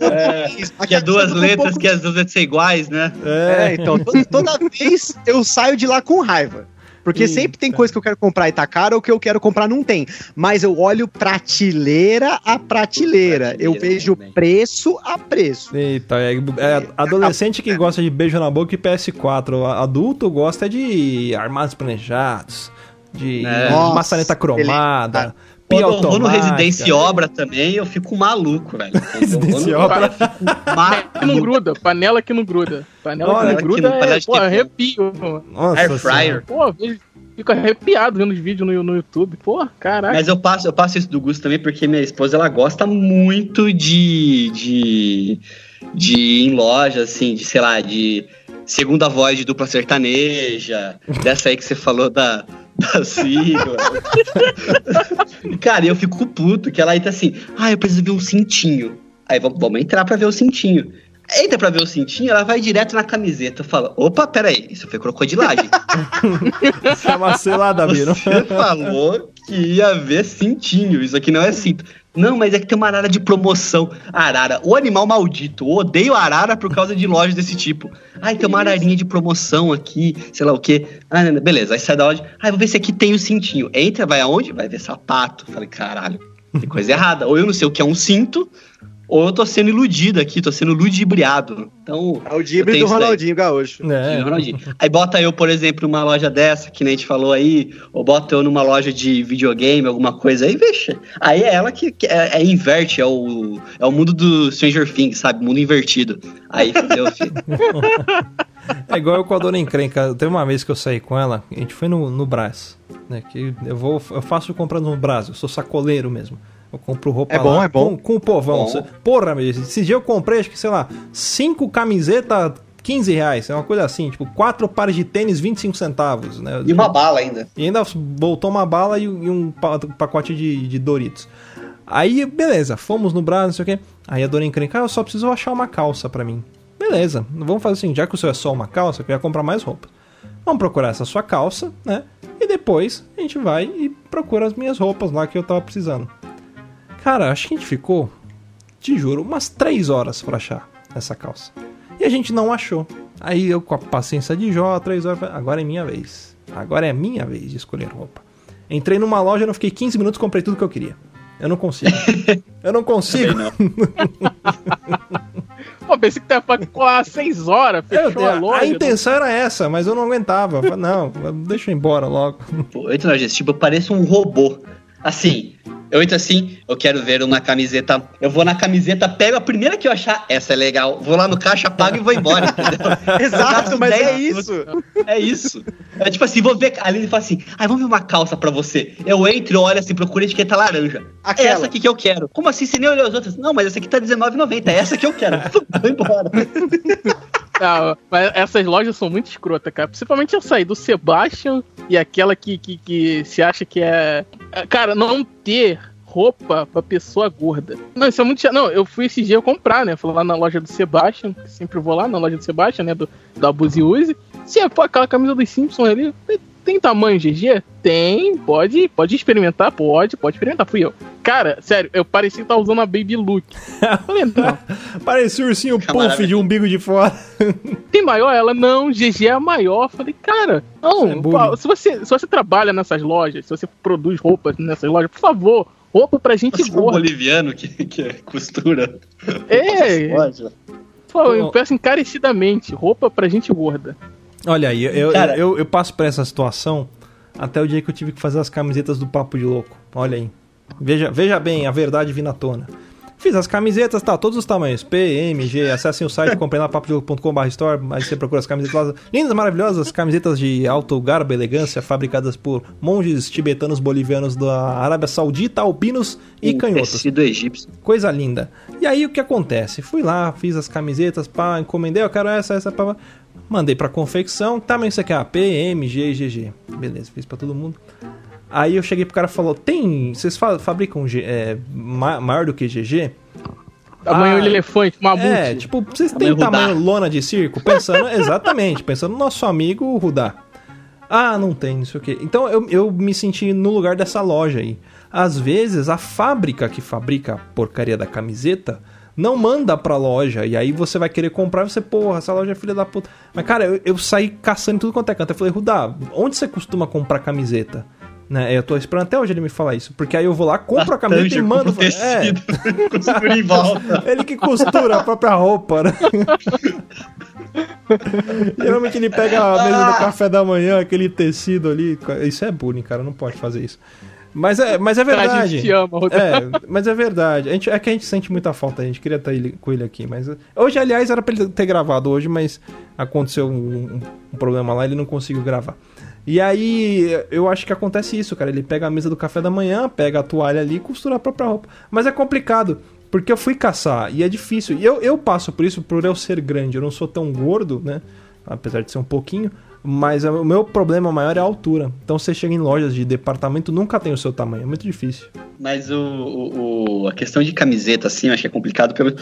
É, Aqui que é duas um letras, pouco- que as duas letras são iguais, né? É, então, to- toda vez eu saio de lá com raiva. Porque Eita. sempre tem coisa que eu quero comprar e tá caro, ou que eu quero comprar não tem. Mas eu olho prateleira a prateleira. Eu vejo também. preço a preço. Eita, é, é adolescente que gosta de beijo na boca e PS4. Adulto gosta de armados planejados, de É. Nossa, maçaneta cromada, pia Quando eu vou no. Residência Obra também, eu fico maluco, velho. Residência no- Obra. Que não maluco. gruda, panela que não gruda. Panela Olha, que não que gruda não- é, pô, teflon. arrepio. mano. Nossa Air fryer. Pô, fico arrepiado vendo os vídeos no, no YouTube. Pô, caraca. Mas eu passo, eu passo isso do Gusto também porque minha esposa ela gosta muito de de de ir em loja assim, de sei lá, de segunda voz de dupla sertaneja, dessa aí que você falou da da sigla. E, Cara, eu fico puto que ela entra assim, ah, eu preciso ver um cintinho. Aí vamos, vamos entrar pra ver o cintinho. Entra pra ver o cintinho, ela vai direto na camiseta. Fala, opa, peraí, isso foi crocodilagem. Isso é uma selada, Biro. Você falou que ia ver cintinho. Isso aqui não é cinto. Não, mas é que tem uma arara de promoção. Arara, o animal maldito. Eu odeio arara por causa de lojas desse tipo. Ai, tem uma ararinha de promoção aqui, sei lá o quê. Ah, beleza, aí sai da loja. Ai, vou ver se aqui tem o cintinho. Entra, vai aonde? Vai ver sapato. Falei, caralho, tem coisa errada. Ou eu não sei o que é um cinto, ou eu tô sendo iludido aqui, tô sendo ludibriado. Então. É o dibre do. Ronaldinho Gaúcho. É. Ronaldinho. Aí bota eu, por exemplo, numa loja dessa, que nem a gente falou aí, ou bota eu numa loja de videogame, alguma coisa aí, veja. Aí é ela que, que é, é inverte, é o, é o mundo do Stranger Things, sabe? Mundo invertido. Aí fudeu, filho. É igual eu com a dona encrenca. Teve uma vez que eu saí com ela, a gente foi no, no Brás, né? Que eu vou, eu faço compra no Brás, eu sou sacoleiro mesmo. Eu compro roupa É bom, lá é bom. Com, com o povão. Bom. Porra, meu, esse dia eu comprei, acho que, sei lá, cinco camisetas, 15 reais. É uma coisa assim, tipo, quatro pares de tênis, 25 centavos, né? E uma bala ainda. E ainda voltou uma bala e, e um pa- pacote de, de Doritos. Aí, beleza, fomos no Brás, não sei o quê. Aí a dona encrenca, ah, eu só preciso achar uma calça pra mim. Beleza, vamos fazer assim, já que o seu é só uma calça, eu ia comprar mais roupa. Vamos procurar essa sua calça, né? E depois a gente vai e procura as minhas roupas lá que eu tava precisando. Cara, acho que a gente ficou, te juro, umas três horas pra achar essa calça. E a gente não achou. Aí eu, com a paciência de Jó, três horas, agora é minha vez. Agora é minha vez de escolher roupa. Entrei numa loja, não fiquei 15 minutos, comprei tudo que eu queria. Eu não consigo. eu não consigo. Pô, pensei que tava pra colar seis horas, Eu- fechou a loja. a intenção era essa, mas eu não aguentava. Eu falei, Não, deixa eu ir embora logo. Pô, eu na agência, tipo, eu pareço um robô. Assim, eu entro assim, eu quero ver uma camiseta. Eu vou na camiseta, pego a primeira que eu achar, essa é legal. Vou lá no caixa, pago e vou embora? Exato, mas é isso. É isso. É tipo assim, vou ver. Ali ele fala assim: ai, vamos ver uma calça pra você. Eu entro, olho assim, procuro a etiqueta laranja. Aquela. É essa aqui que eu quero. Como assim? Você nem olhou as outras? Não, mas essa aqui tá R$19,90. É essa que eu quero. Vou embora. Não, mas essas lojas são muito escrotas, cara. Principalmente eu sair do Sebastian e aquela que, que, que se acha que é. é, Cara, não ter roupa pra pessoa gorda. Não, isso é muito chato. Não, eu fui esse dia comprar, né? Fui lá na loja do Sebastian, sempre vou lá na loja do Sebastian, né? Do, do Abuse Use. Se é pô, aquela camisa dos Simpsons ali, tem tamanho GG? Tem, pode, pode experimentar, pode, pode experimentar, fui eu. Cara, sério, eu parecia estar usando a Baby Look. Falei, não. Parecia o ursinho puff de umbigo de fora. Tem maior? Ela, não, GG é a maior. Falei, cara, é não, bullying. pá, se você, se você trabalha nessas lojas, se você produz roupas nessas lojas, por favor, roupa pra gente Você é um gorda. boliviano que, que costura. É, Loja. pô, eu peço encarecidamente, roupa pra gente gorda. Olha aí, eu, eu, Cara- eu, eu passo por essa situação até o dia que eu tive que fazer as camisetas do Papo de Louco. Olha aí. Veja, veja bem, a verdade vindo à tona. Fiz as camisetas, tá, todos os tamanhos. P, M, G, acessem o site, comprem lá papodilouco.com.br store, aí você procura as camisetas lá. Lindas, maravilhosas, camisetas de alto garbo e elegância, fabricadas por monges tibetanos bolivianos da Arábia Saudita, albinos e Um canhotos. Tecido egípcio. Coisa linda. E aí o que acontece? Fui lá, fiz as camisetas, pá, encomendei, eu quero essa, essa, pá, pá. Mandei pra confecção, tá, mas você quer a P, M, G, GG. Beleza, fiz pra todo mundo. Aí eu cheguei pro cara e falou: Tem. Vocês fa- fabricam é, ma- maior do que GG? Tamanho Ah, elefante, mamute. É, tipo, vocês têm Tamanho Rudá. lona de circo? Pensando, exatamente, pensando no nosso amigo Rudá. Ah, não tem, não sei o quê. Então eu, eu me senti no lugar dessa loja aí. Às vezes a fábrica que fabrica a porcaria da camiseta não manda pra loja. E aí você vai querer comprar e você, porra, essa loja é filha da puta. Mas cara, eu, eu saí caçando tudo quanto é canto. Eu falei, Rudá, onde você costuma comprar camiseta? Né? Eu tô esperando até hoje ele me falar isso. Porque aí eu vou lá, compro a camiseta e Tanja mando. É. Costura em volta. ele que costura a própria roupa, né? Geralmente ele pega a mesa do café da manhã, aquele tecido ali. Isso é bullying, cara, não pode fazer isso. Mas é, mas é A gente verdade. te ama, Rodrigo. É, mas é verdade. A gente, é que a gente sente muita falta, a gente queria estar ele- com ele aqui. Mas hoje, aliás, era pra ele ter gravado hoje, mas aconteceu um, um- um problema lá, ele não conseguiu gravar. E aí, eu acho que acontece isso, cara. Ele pega a mesa do café da manhã, pega a toalha ali e costura a própria roupa. Mas é complicado, porque eu fui caçar e é difícil. E eu, eu passo por isso por eu ser grande. Eu não sou tão gordo, né? Apesar de ser um pouquinho. Mas o meu problema maior é a altura. Então você chega em lojas de departamento, nunca tem o seu tamanho. É muito difícil. Mas o, o- a questão de camiseta, assim, eu acho que é complicado pelo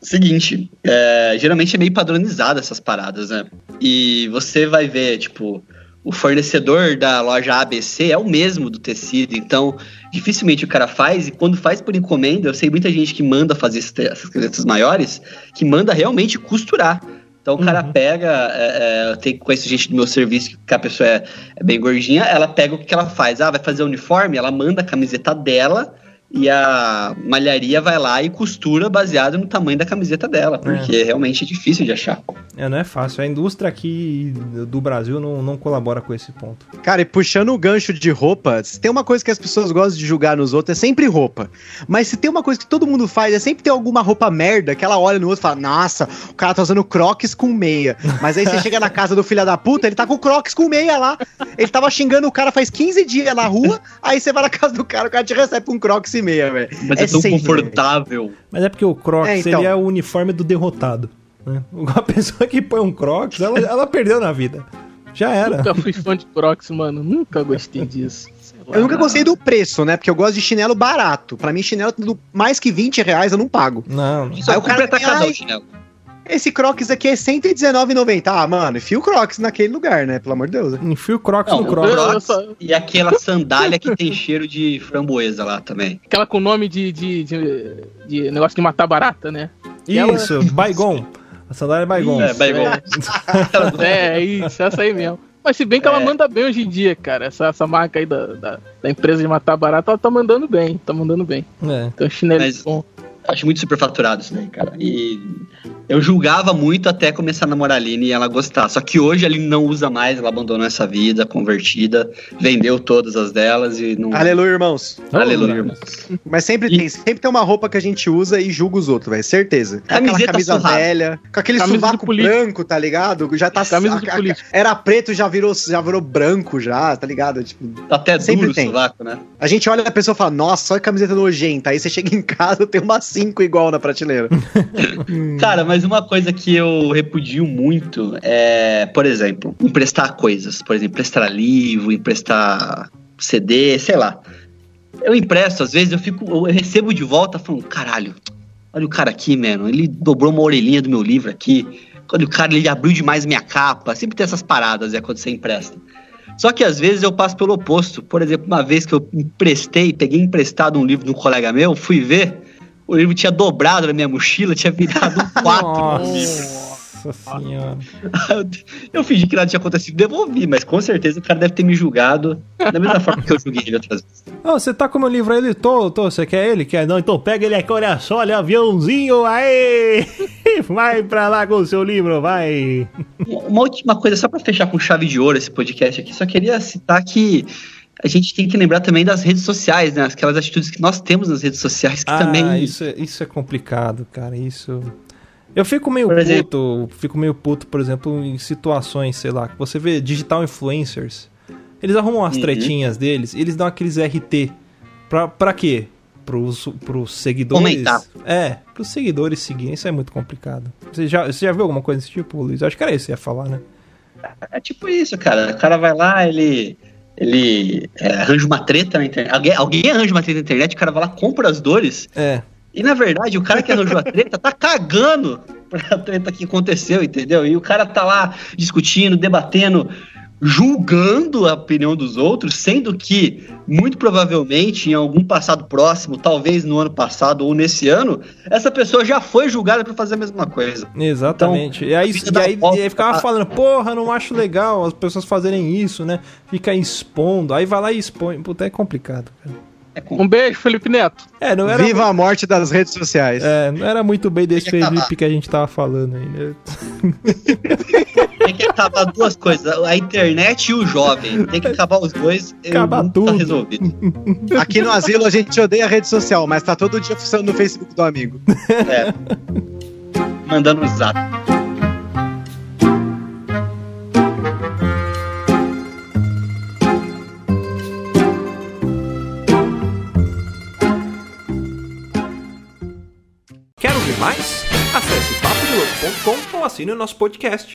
seguinte: é, geralmente é meio padronizado essas paradas, né? E você vai ver, tipo, o fornecedor da loja ABC é o mesmo do tecido, então dificilmente o cara faz, e quando faz por encomenda, eu sei muita gente que manda fazer essas camisetas maiores, que manda realmente costurar. Então o cara Uhum. pega, é, é, eu tenho, conheço gente do meu serviço que a pessoa é, é bem gordinha, ela pega o que, ela faz? Ah, vai fazer o uniforme, ela manda a camiseta dela e a malharia vai lá e costura baseado no tamanho da camiseta dela, porque realmente é difícil de achar. É, não é fácil. A indústria aqui do Brasil não, não colabora com esse ponto. Cara, e puxando o gancho de roupa, se tem uma coisa que as pessoas gostam de julgar nos outros, é sempre roupa. Mas se tem uma coisa que todo mundo faz, é sempre ter alguma roupa merda que ela olha no outro e fala: Nossa, o cara tá usando crocs com meia. Mas aí você chega na casa do filho da puta, ele tá com crocs com meia lá. Ele tava xingando o cara faz 15 dias na rua, aí você vai na casa do cara, o cara te recebe com crocs e meia, velho. Mas é, tão sempre, confortável. Mas é porque o Crocs É, então. ele é o uniforme do derrotado. Né? A pessoa que põe um Crocs, ela, ela perdeu na vida. Já era. Nunca fui fã de Crocs, mano. Nunca gostei disso. Eu nunca gostei do preço, né? Porque eu gosto de chinelo barato. Pra mim, chinelo do mais que 20 reais eu não pago. Não, não. Só Aí o cara atacadão ai, o chinelo. Esse Crocs aqui é R$119,90. Ah, mano, enfia o Crocs naquele lugar, né? Pelo amor de Deus. Enfia o Crocs Não, no o Crocs. eu- Crocs só- e aquela sandália que tem cheiro de framboesa lá também. Aquela com nome de, de, de, de negócio de matar barata, né? Ela- Isso, Baigon. A sandália é Baigon. É, Baigon. É, é isso, essa aí mesmo. Mas se bem que ela É. manda bem hoje em dia, cara. Essa, essa marca aí da, da, da empresa de matar barata, ela tá mandando bem. Tá mandando bem. É. Então, chinelo Mas- bom. Acho muito superfaturado isso daí, cara. E eu julgava muito até começar a namorar a Aline e ela gostar. Só que hoje a Aline não usa mais, ela abandonou essa vida convertida, vendeu todas as delas e não. Aleluia, irmãos. Aleluia, irmão. Mas sempre E- tem, sempre tem uma roupa que a gente usa e julga os outros, velho. Certeza. É Camiseta Aquela camisa surrada. velha, com aquele Camisa sovaco branco, tá ligado? Já tá Camisa a- a-. Era preto, já virou, já virou branco já, tá ligado? Tipo, Tá até Sempre duro o tem. sovaco, né? a gente olha a pessoa e fala, nossa, olha a camiseta nojenta. Aí você chega em casa, tem uma cinco igual na prateleira. Cara, mas uma coisa que eu repudio muito é, por exemplo, emprestar coisas. Por exemplo, emprestar livro, emprestar CD, sei lá. Eu empresto, às vezes eu fico, eu recebo de volta falando, caralho, olha o cara aqui, mano, ele dobrou uma orelhinha do meu livro aqui. Quando o cara ele abriu demais minha capa, sempre tem essas paradas é quando você empresta. Só que às vezes eu passo pelo oposto. Por exemplo, uma vez que eu emprestei, peguei emprestado um livro de um colega meu, fui ver, o livro tinha dobrado na minha mochila, tinha virado um 4. Nossa senhora. eu fingi que nada tinha acontecido, devolvi, mas com certeza o cara deve ter me julgado da mesma forma que eu julguei ele outras vezes. Ô, você tá com meu livro aí? Ele, tô, tô, você quer ele? Quer? Não, então pega ele aqui, olha só, olha, aviãozinho, aí! Vai pra lá com o seu livro, vai! Uma última coisa, só pra fechar com chave de ouro esse podcast aqui, só queria citar que a gente tem que lembrar também das redes sociais, né? Aquelas atitudes que nós temos nas redes sociais que ah, também. Isso é, isso é complicado, cara. Isso. Eu fico meio Por exemplo- puto, fico meio puto, por exemplo, em situações, sei lá, que você vê digital influencers. Eles arrumam as Uhum. tretinhas deles e eles dão aqueles RT. Pra, pra quê? Pros, pros seguidores. Comentar. É, pros seguidores seguirem, isso é muito complicado. Você já, você já viu alguma coisa desse tipo, Luiz? Acho que era isso que você ia falar, né? É tipo isso, cara. O cara vai lá, ele. Ele é, arranja uma treta na internet. Alguém, alguém arranja uma treta na internet, o cara vai lá, compra as dores. É. E na verdade, o cara que arranjou a treta tá cagando pra treta que aconteceu, entendeu? E o cara tá lá discutindo, debatendo, julgando a opinião dos outros, sendo que, muito provavelmente, em algum passado próximo, talvez no ano passado ou nesse ano, essa pessoa já foi julgada por fazer a mesma coisa. Exatamente. e aí, e aí, volta. e aí ficava falando, porra, não acho legal as pessoas fazerem isso, né? Fica expondo. Aí vai lá e expõe. Puta, é complicado, cara. É. Um beijo, Felipe Neto. É, não era, Viva a morte das redes sociais. é, não era muito bem desse que acabar. Felipe que a gente tava falando aí, né? Tem que acabar duas coisas, a internet e o jovem. Tem que acabar os dois. e Acabar não tudo. Tá resolvido. Aqui no asilo a gente odeia a rede social, mas tá todo dia funcionando no Facebook do amigo. É. Mandando um zap. Mais? Acesse papodelouco.com ou assine o nosso podcast.